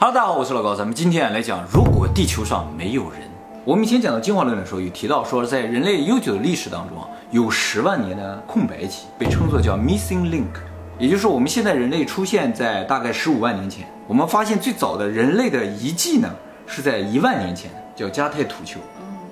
哈喽大家好，我是老高，咱们今天来讲，如果地球上没有人。我们以前讲到进化论的时候，有提到说，在人类悠久的历史当中啊，有十万年的空白期，被称作叫 missing link，也就是，我们现在人类出现在大概十五万年前。我们发现最早的人类的遗迹呢，是在一万年前，叫迦太土丘。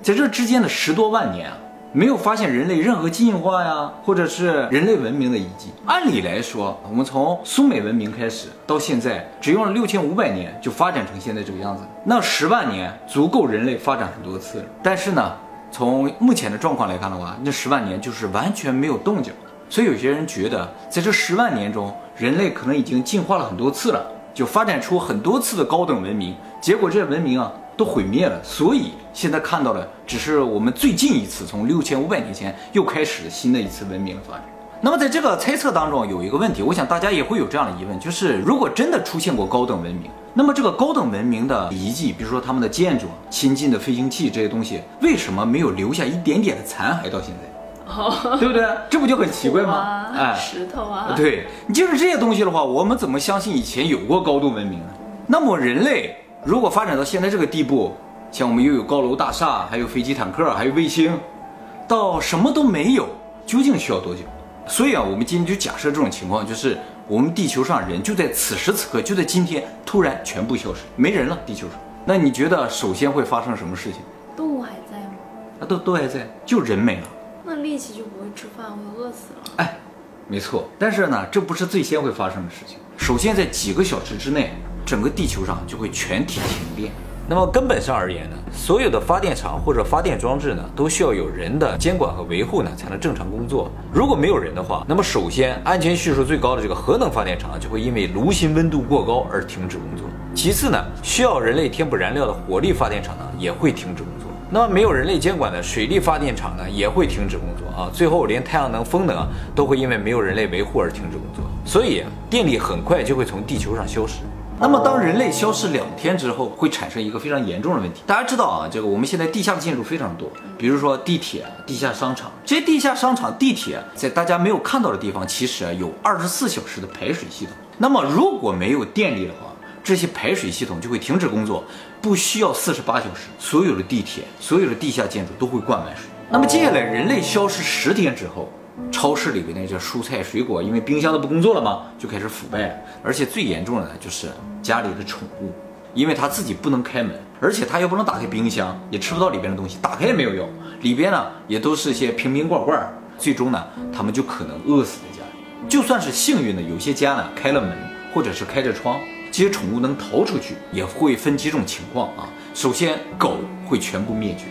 在这之间的十多万年啊。没有发现人类任何进化呀，或者是人类文明的遗迹。按理来说，我们从苏美文明开始到现在，只用了六千五百年就发展成现在这个样子。那十万年足够人类发展很多次了。但是呢，从目前的状况来看的话，那十万年就是完全没有动静。所以有些人觉得，在这十万年中，人类可能已经进化了很多次了，就发展出很多次的高等文明。结果这些文明啊。都毁灭了，所以现在看到的只是我们最近一次从六千五百年前又开始新的一次文明的发展。那么在这个猜测当中有一个问题，我想大家也会有这样的疑问，就是如果真的出现过高等文明，那么这个高等文明的遗迹，比如说他们的建筑、先进的飞行器这些东西，为什么没有留下一点点的残骸到现在？哦，对不对？这不就很奇怪吗？哎，石头啊，对你，就是这些东西的话，我们怎么相信以前有过高度文明呢？那么人类。如果发展到现在这个地步，像我们又有高楼大厦，还有飞机坦克，还有卫星，到什么都没有，究竟需要多久？所以啊，我们今天就假设这种情况，就是我们地球上人就在此时此刻，就在今天突然全部消失，没人了，地球上。那你觉得首先会发生什么事情？动物还在吗？啊，都都还在，就人没了。那力气就不会吃饭，会饿死了。哎，没错。但是呢，这不是最先会发生的事情。首先在几个小时之内。整个地球上就会全体停电。那么根本上而言呢，所有的发电厂或者发电装置呢，都需要有人的监管和维护呢，才能正常工作。如果没有人的话，那么首先安全系数最高的这个核能发电厂就会因为炉心温度过高而停止工作。其次呢，需要人类填补燃料的火力发电厂呢，也会停止工作。那么没有人类监管的水力发电厂呢，也会停止工作啊。最后连太阳能、风能啊，都会因为没有人类维护而停止工作。所以电力很快就会从地球上消失。那么，当人类消失两天之后，会产生一个非常严重的问题。大家知道啊，这个我们现在地下的建筑非常多，比如说地铁、地下商场。这些地下商场、地铁在大家没有看到的地方，其实啊有二十四小时的排水系统。那么，如果没有电力的话，这些排水系统就会停止工作，不需要四十八小时，所有的地铁、所有的地下建筑都会灌满水。那么，接下来人类消失十天之后。超市里边那些蔬菜水果，因为冰箱都不工作了嘛，就开始腐败。而且最严重的呢，就是家里的宠物，因为它自己不能开门，而且它又不能打开冰箱，也吃不到里边的东西，打开也没有用。里边呢，也都是一些瓶瓶罐罐，最终呢，他们就可能饿死在家里。就算是幸运的，有些家呢开了门，或者是开着窗，这些宠物能逃出去，也会分几种情况啊。首先，狗会全部灭绝。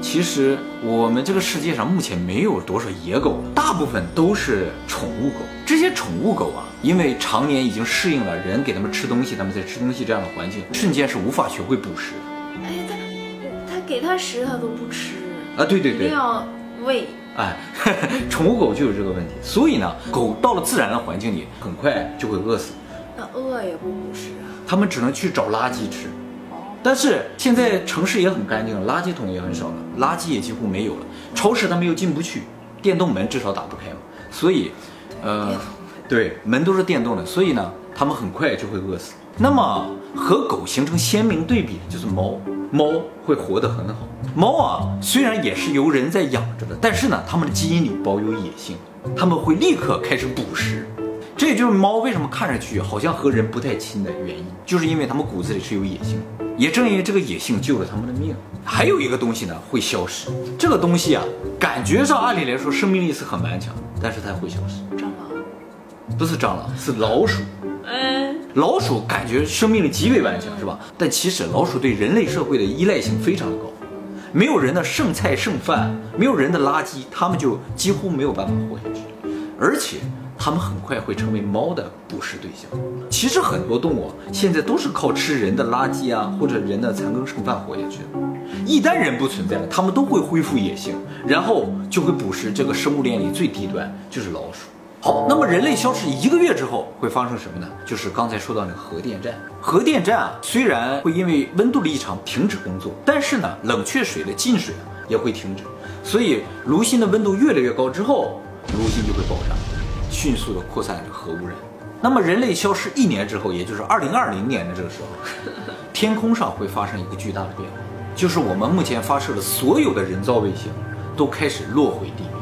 其实我们这个世界上目前没有多少野狗，大部分都是宠物狗。这些宠物狗啊，因为常年已经适应了人给它们吃东西，它们在吃东西这样的环境，瞬间是无法学会捕食的。哎，它它给它食它都不吃啊！对对对，一定要喂。哎，宠物狗就有这个问题，所以呢，狗到了自然的环境里，很快就会饿死。那饿也不捕食啊？它们只能去找垃圾吃。但是现在城市也很干净了，垃圾桶也很少了，垃圾也几乎没有了。超市他们又进不去，电动门至少打不开嘛。所以，呃，对，门都是电动的，所以呢，他们很快就会饿死。那么和狗形成鲜明对比的就是猫，猫会活得很好。猫啊，虽然也是由人在养着的，但是呢，它们的基因里保有野性，它们会立刻开始捕食。这也就是猫为什么看上去好像和人不太亲的原因，就是因为它们骨子里是有野性。也正因为这个野性救了它们的命。还有一个东西呢会消失，这个东西啊，感觉上按理来说生命力是很顽强，但是它会消失。蟑螂？不是蟑螂，是老鼠。嗯，老鼠感觉生命力极为顽强，是吧？但其实老鼠对人类社会的依赖性非常的高，没有人的剩菜剩饭，没有人的垃圾，它们就几乎没有办法活下去，而且。它们很快会成为猫的捕食对象。其实很多动物现在都是靠吃人的垃圾啊，或者人的残羹剩饭活下去的。一旦人不存在了，它们都会恢复野性，然后就会捕食这个生物链里最低端，就是老鼠。好，那么人类消失一个月之后会发生什么呢？就是刚才说到那个核电站。核电站啊，虽然会因为温度的异常停止工作，但是呢，冷却水的进水啊也会停止。所以炉心的温度越来越高之后，炉心就会爆炸。迅速的扩散着核污染，那么人类消失一年之后，也就是二零二零年的这个时候，天空上会发生一个巨大的变化，就是我们目前发射的所有的人造卫星都开始落回地面。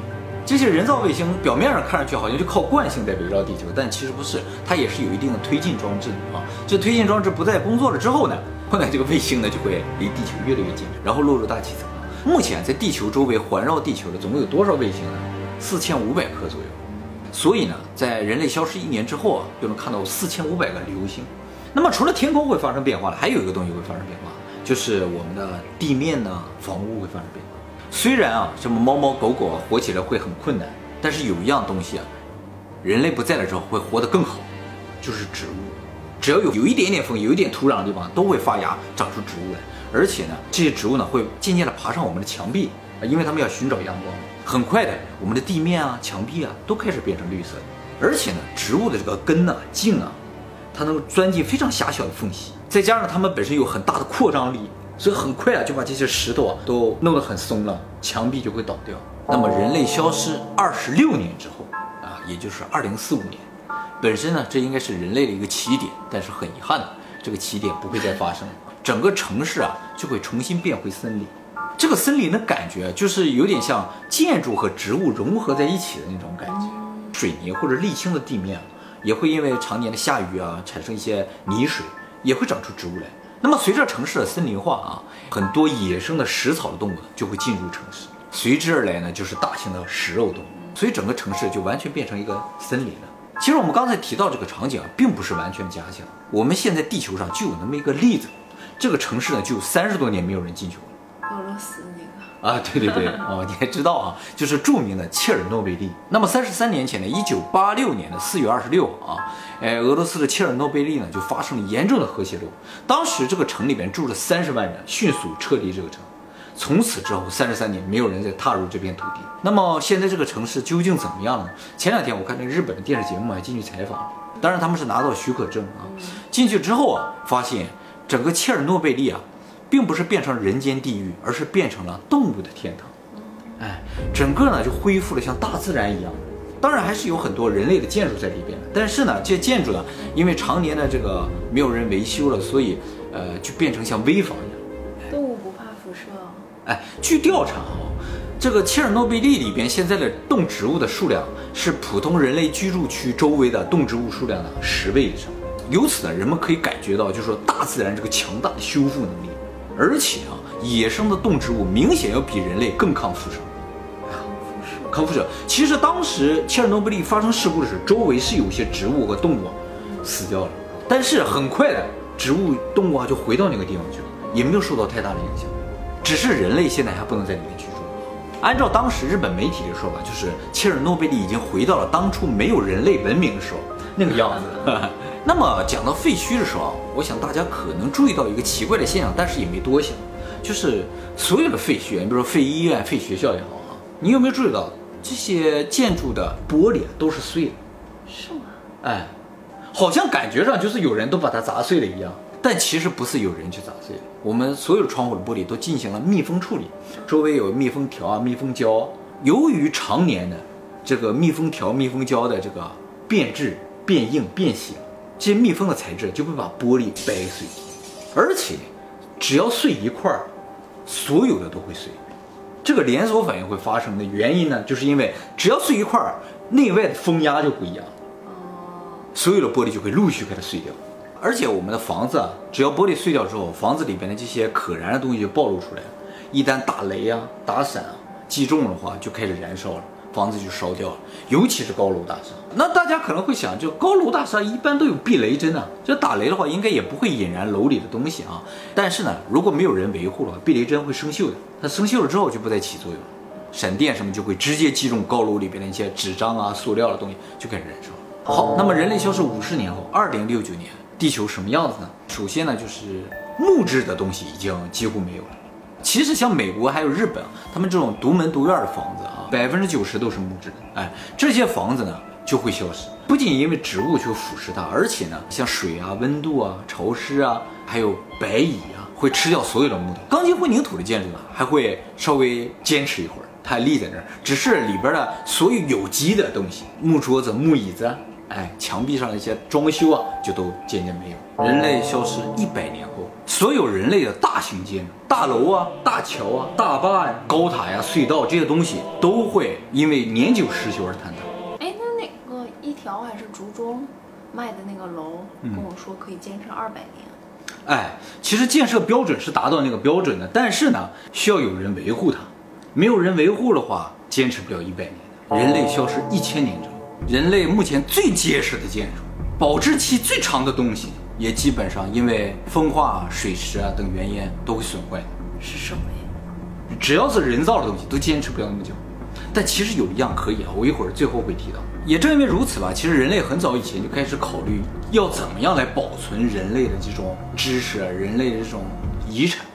这些人造卫星表面上看上去好像就靠惯性在围绕地球，但其实不是，它也是有一定的推进装置的啊。这推进装置不再工作了之后呢，后来这个卫星呢就会离地球越来越近，然后落入大气层。目前在地球周围环绕地球的总共有多少卫星呢？四千五百颗左右。所以呢，在人类消失一年之后啊，就能看到四千五百个流星。那么除了天空会发生变化了，还有一个东西会发生变化，就是我们的地面呢，房屋会发生变化。虽然啊，什么猫猫狗狗啊，活起来会很困难，但是有一样东西啊，人类不在了之后会活得更好，就是植物。只要有有一点点风，有一点土壤的地方，都会发芽长出植物来。而且呢，这些植物呢会渐渐地爬上我们的墙壁啊，因为它们要寻找阳光。很快的，我们的地面啊、墙壁啊都开始变成绿色的。而且呢，植物的这个根呢、茎啊，它能钻进非常狭小的缝隙，再加上它们本身有很大的扩张力，所以很快啊就把这些石头啊都弄得很松了，墙壁就会倒掉。那么人类消失二十六年之后啊，也就是二零四五年，本身呢这应该是人类的一个起点，但是很遗憾的，这个起点不会再发生。整个城市啊就会重新变回森林，这个森林的感觉就是有点像建筑和植物融合在一起的那种感觉。水泥或者沥青的地面也会因为常年的下雨啊产生一些泥水，也会长出植物来。那么随着城市的森林化啊，很多野生的食草的动物就会进入城市，随之而来呢就是大型的食肉动物，所以整个城市就完全变成一个森林了。其实我们刚才提到这个场景啊，并不是完全假想，我们现在地球上就有那么一个例子。这个城市呢，就有三十多年没有人进去过。俄罗斯那个啊，对对对，哦，你还知道啊？就是著名的切尔诺贝利。那么三十三年前呢，一九八六年的四月二十六号啊，哎，俄罗斯的切尔诺贝利呢就发生了严重的核泄漏。当时这个城里边住了三十万人，迅速撤离这个城。从此之后三十三年，没有人再踏入这片土地。那么现在这个城市究竟怎么样呢？前两天我看那日本的电视节目还进去采访，当然他们是拿到许可证啊。进去之后啊，发现。整个切尔诺贝利啊，并不是变成人间地狱，而是变成了动物的天堂。哎，整个呢就恢复了像大自然一样。当然还是有很多人类的建筑在里边，但是呢，这些建筑呢，因为常年的这个没有人维修了，所以呃就变成像危房一样。动物不怕辐射？哎，据调查啊，这个切尔诺贝利里边现在的动植物的数量是普通人类居住区周围的动植物数量的十倍以上。由此呢，人们可以感觉到，就是说大自然这个强大的修复能力，而且啊，野生的动植物明显要比人类更抗辐射。抗辐射？其实当时切尔诺贝利发生事故的时候，周围是有些植物和动物死掉了，但是很快的，植物动物啊就回到那个地方去了，也没有受到太大的影响。只是人类现在还不能在里面居住。按照当时日本媒体的说法，就是切尔诺贝利已经回到了当初没有人类文明的时候那个样子。那么讲到废墟的时候，我想大家可能注意到一个奇怪的现象，但是也没多想，就是所有的废墟，你比如说废医院、废学校也好啊，你有没有注意到这些建筑的玻璃都是碎的？是吗？哎，好像感觉上就是有人都把它砸碎了一样，但其实不是有人去砸碎的。我们所有窗户的玻璃都进行了密封处理，周围有密封条啊、密封胶。由于常年的这个密封条、密封胶的这个变质、变硬、变形。这些密封的材质就会把玻璃掰碎，而且只要碎一块儿，所有的都会碎。这个连锁反应会发生的原因呢，就是因为只要碎一块儿，内外的风压就不一样，所有的玻璃就会陆续开始碎掉。而且我们的房子啊，只要玻璃碎掉之后，房子里边的这些可燃的东西就暴露出来了。一旦打雷啊、打闪啊击中的话，就开始燃烧了。房子就烧掉了，尤其是高楼大厦。那大家可能会想，就高楼大厦一般都有避雷针啊，这打雷的话应该也不会引燃楼里的东西啊。但是呢，如果没有人维护的话，避雷针会生锈的。它生锈了之后就不再起作用了，闪电什么就会直接击中高楼里边的一些纸张啊、塑料的东西，就开始燃烧。好，那么人类消失五十年后，二零六九年，地球什么样子呢？首先呢，就是木质的东西已经几乎没有了。其实像美国还有日本，他们这种独门独院的房子啊，百分之九十都是木质的。哎，这些房子呢就会消失，不仅因为植物去腐蚀它，而且呢，像水啊、温度啊、潮湿啊，还有白蚁啊，会吃掉所有的木头。钢筋混凝土的建筑呢，还会稍微坚持一会儿，它立在那儿，只是里边的所有有机的东西，木桌子、木椅子，哎，墙壁上的一些装修啊，就都渐渐没有。人类消失一百年后，所有人类的大型建筑、大楼啊、大桥啊、大坝呀、高塔呀、隧道这些东西，都会因为年久失修而坍塌。竹中卖的那个楼，跟我说可以坚持二百年。哎，其实建设标准是达到那个标准的，但是呢，需要有人维护它。没有人维护的话，坚持不了一百年的。人类消失一千年之后，人类目前最结实的建筑、保质期最长的东西，也基本上因为风化、水蚀啊等原因都会损坏的。是什么呀？只要是人造的东西，都坚持不了那么久。但其实有一样可以啊，我一会儿最后会提到。也正因为如此吧，其实人类很早以前就开始考虑要怎么样来保存人类的这种知识、人类的这种遗产。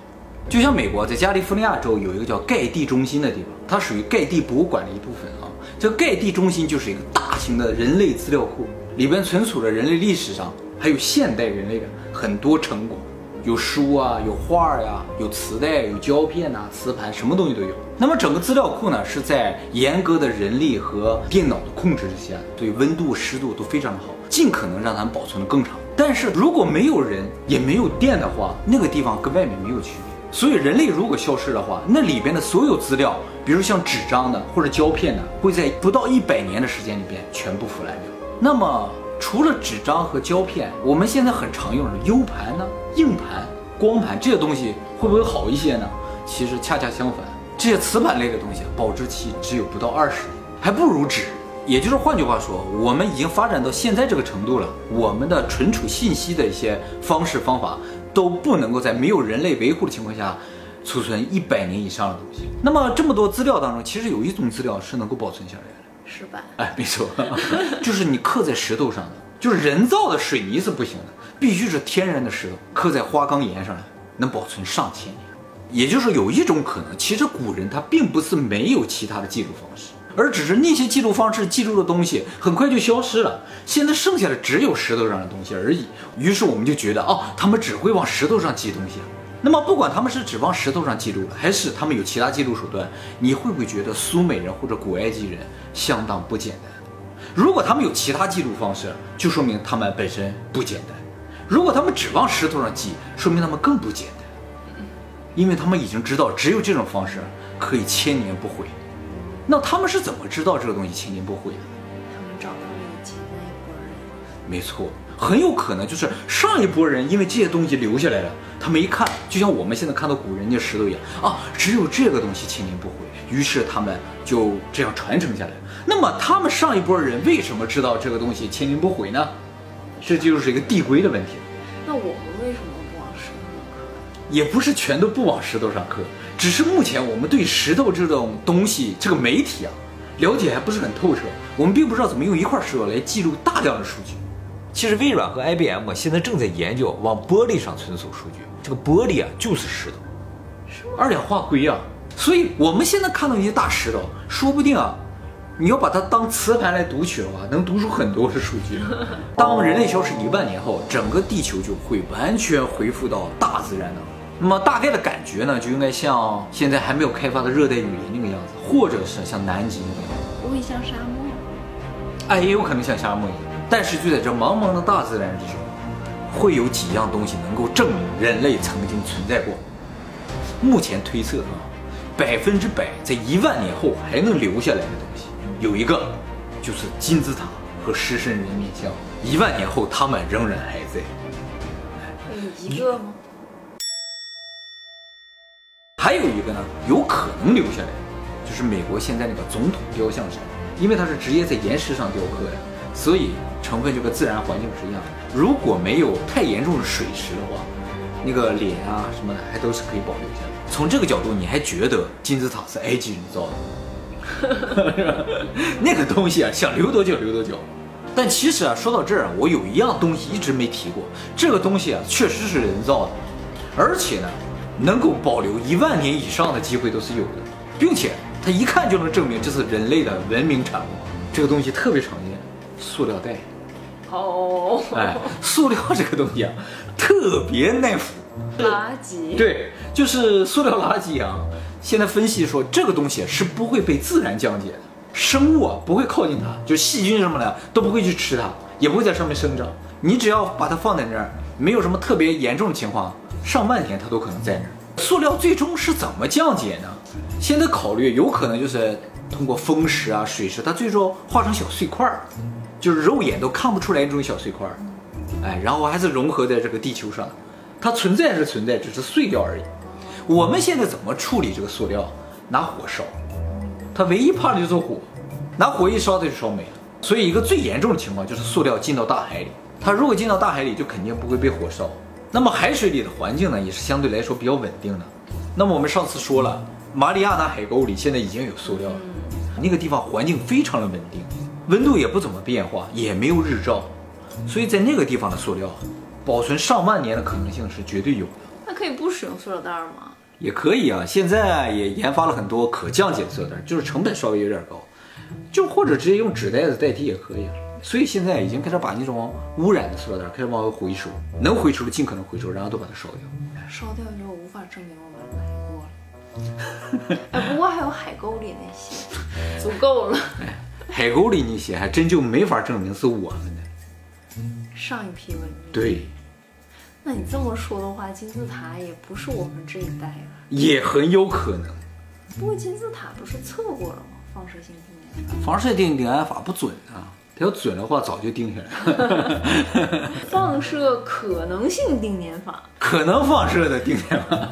就像美国在加利福尼亚州有一个叫盖蒂中心的地方，它属于盖蒂博物馆的一部分啊。这盖蒂中心就是一个大型的人类资料库，里边存储了人类历史上还有现代人类的很多成果。有书啊，有画呀，有磁带，有胶片呐，磁盘，什么东西都有。那么整个资料库呢，是在严格的人力和电脑的控制之下，对温度、湿度都非常的好，尽可能让它们保存的更长。但是如果没有人也没有电的话，那个地方跟外面没有区别。所以人类如果消失的话，那里边的所有资料，比如像纸张的或者胶片的，会在不到一百年的时间里边全部腐烂掉。那么除了纸张和胶片，我们现在很常用的 U 盘呢？硬盘、光盘这些东西会不会好一些呢？其实恰恰相反，这些磁盘类的东西保质期只有不到二十年，还不如纸。也就是换句话说，我们已经发展到现在这个程度了，我们的存储信息的一些方式方法都不能够在没有人类维护的情况下储存一百年以上的东西。那么这么多资料当中，其实有一种资料是能够保存下来的，石板。哎，没错，就是你刻在石头上的，就是人造的水泥是不行的。必须是天然的石头刻在花岗岩上，能保存上千年。也就是有一种可能，其实古人他并不是没有其他的记录方式，而只是那些记录方式记录的东西很快就消失了。现在剩下的只有石头上的东西而已。于是我们就觉得，哦，他们只会往石头上记东西。那么不管他们是只往石头上记录，还是他们有其他记录手段，你会不会觉得苏美人或者古埃及人相当不简单？如果他们有其他记录方式，就说明他们本身不简单。如果他们只往石头上记，说明他们更不简单，因为他们已经知道只有这种方式可以千年不毁。那他们是怎么知道这个东西千年不毁的？他们找到了以前那一波人。没错，很有可能就是上一波人因为这些东西留下来了，他们一看，就像我们现在看到古人家石头一样啊，只有这个东西千年不毁，于是他们就这样传承下来。那么他们上一波人为什么知道这个东西千年不毁呢？这就是一个递归的问题。那我们为什么不往石头上刻？也不是全都不往石头上刻，只是目前我们对石头这种东西，这个媒体啊，了解还不是很透彻。我们并不知道怎么用一块石头来记录大量的数据。其实微软和 IBM 现在正在研究往玻璃上存储数据，这个玻璃啊就是石头，二氧化硅啊。所以我们现在看到一些大石头，说不定啊。你要把它当磁盘来读取的话，能读出很多的数据。当人类消失一万年后，整个地球就会完全恢复到大自然的。那么大概的感觉呢，就应该像现在还没有开发的热带雨林那个样子，或者是像南极那个样子。不会像沙漠？哎，也有可能像沙漠一样。但是就在这茫茫的大自然之中，会有几样东西能够证明人类曾经存在过。目前推测啊，百分之百在一万年后还能留下来的东西。有一个，就是金字塔和狮身人面像，一万年后他们仍然还在。有一个吗？还有一个呢，有可能留下来，就是美国现在那个总统雕像上，因为它是直接在岩石上雕刻的，所以成分就跟自然环境是一样的。如果没有太严重的水蚀的话，那个脸啊什么的还都是可以保留下来。从这个角度，你还觉得金字塔是埃及人造的？那个东西啊，想留多久留多久。但其实啊，说到这儿，我有一样东西一直没提过。这个东西啊，确实是人造的，而且呢，能够保留一万年以上的机会都是有的，并且它一看就能证明这是人类的文明产物。这个东西特别常见，塑料袋。哦，哎，塑料这个东西啊，特别耐腐。垃圾。对，就是塑料垃圾啊。现在分析说，这个东西是不会被自然降解的，生物啊不会靠近它，就细菌什么的都不会去吃它，也不会在上面生长。你只要把它放在那儿，没有什么特别严重的情况，上半天它都可能在那儿。塑料最终是怎么降解呢？现在考虑有可能就是通过风蚀啊、水蚀，它最终化成小碎块儿，就是肉眼都看不出来那种小碎块儿。哎，然后还是融合在这个地球上，它存在是存在，只是碎掉而已。我们现在怎么处理这个塑料？拿火烧，它唯一怕的就是火，拿火一烧它就烧没了。所以一个最严重的情况就是塑料进到大海里，它如果进到大海里，就肯定不会被火烧。那么海水里的环境呢，也是相对来说比较稳定的。那么我们上次说了，马里亚纳海沟里现在已经有塑料了，那个地方环境非常的稳定，温度也不怎么变化，也没有日照，所以在那个地方的塑料，保存上万年的可能性是绝对有的。那可以不使用塑料袋吗？也可以啊，现在也研发了很多可降解的塑料袋，就是成本稍微有点高，就或者直接用纸袋子代替也可以啊。所以现在已经开始把那种污染的塑料袋开始往回回收，能回收的尽可能回收，然后都把它烧掉。烧掉就无法证明我们来过了。哎，不过还有海沟里那些，足够了。海沟里那些还真就没法证明是我们的。上一批文明。对。那你这么说的话，金字塔也不是我们这一代的，也很有可能。不过金字塔不是测过了吗？放射性定年法。放射定定年法不准啊，它要准的话早就定下来了。放射可能性定点法，可能放射的定点法。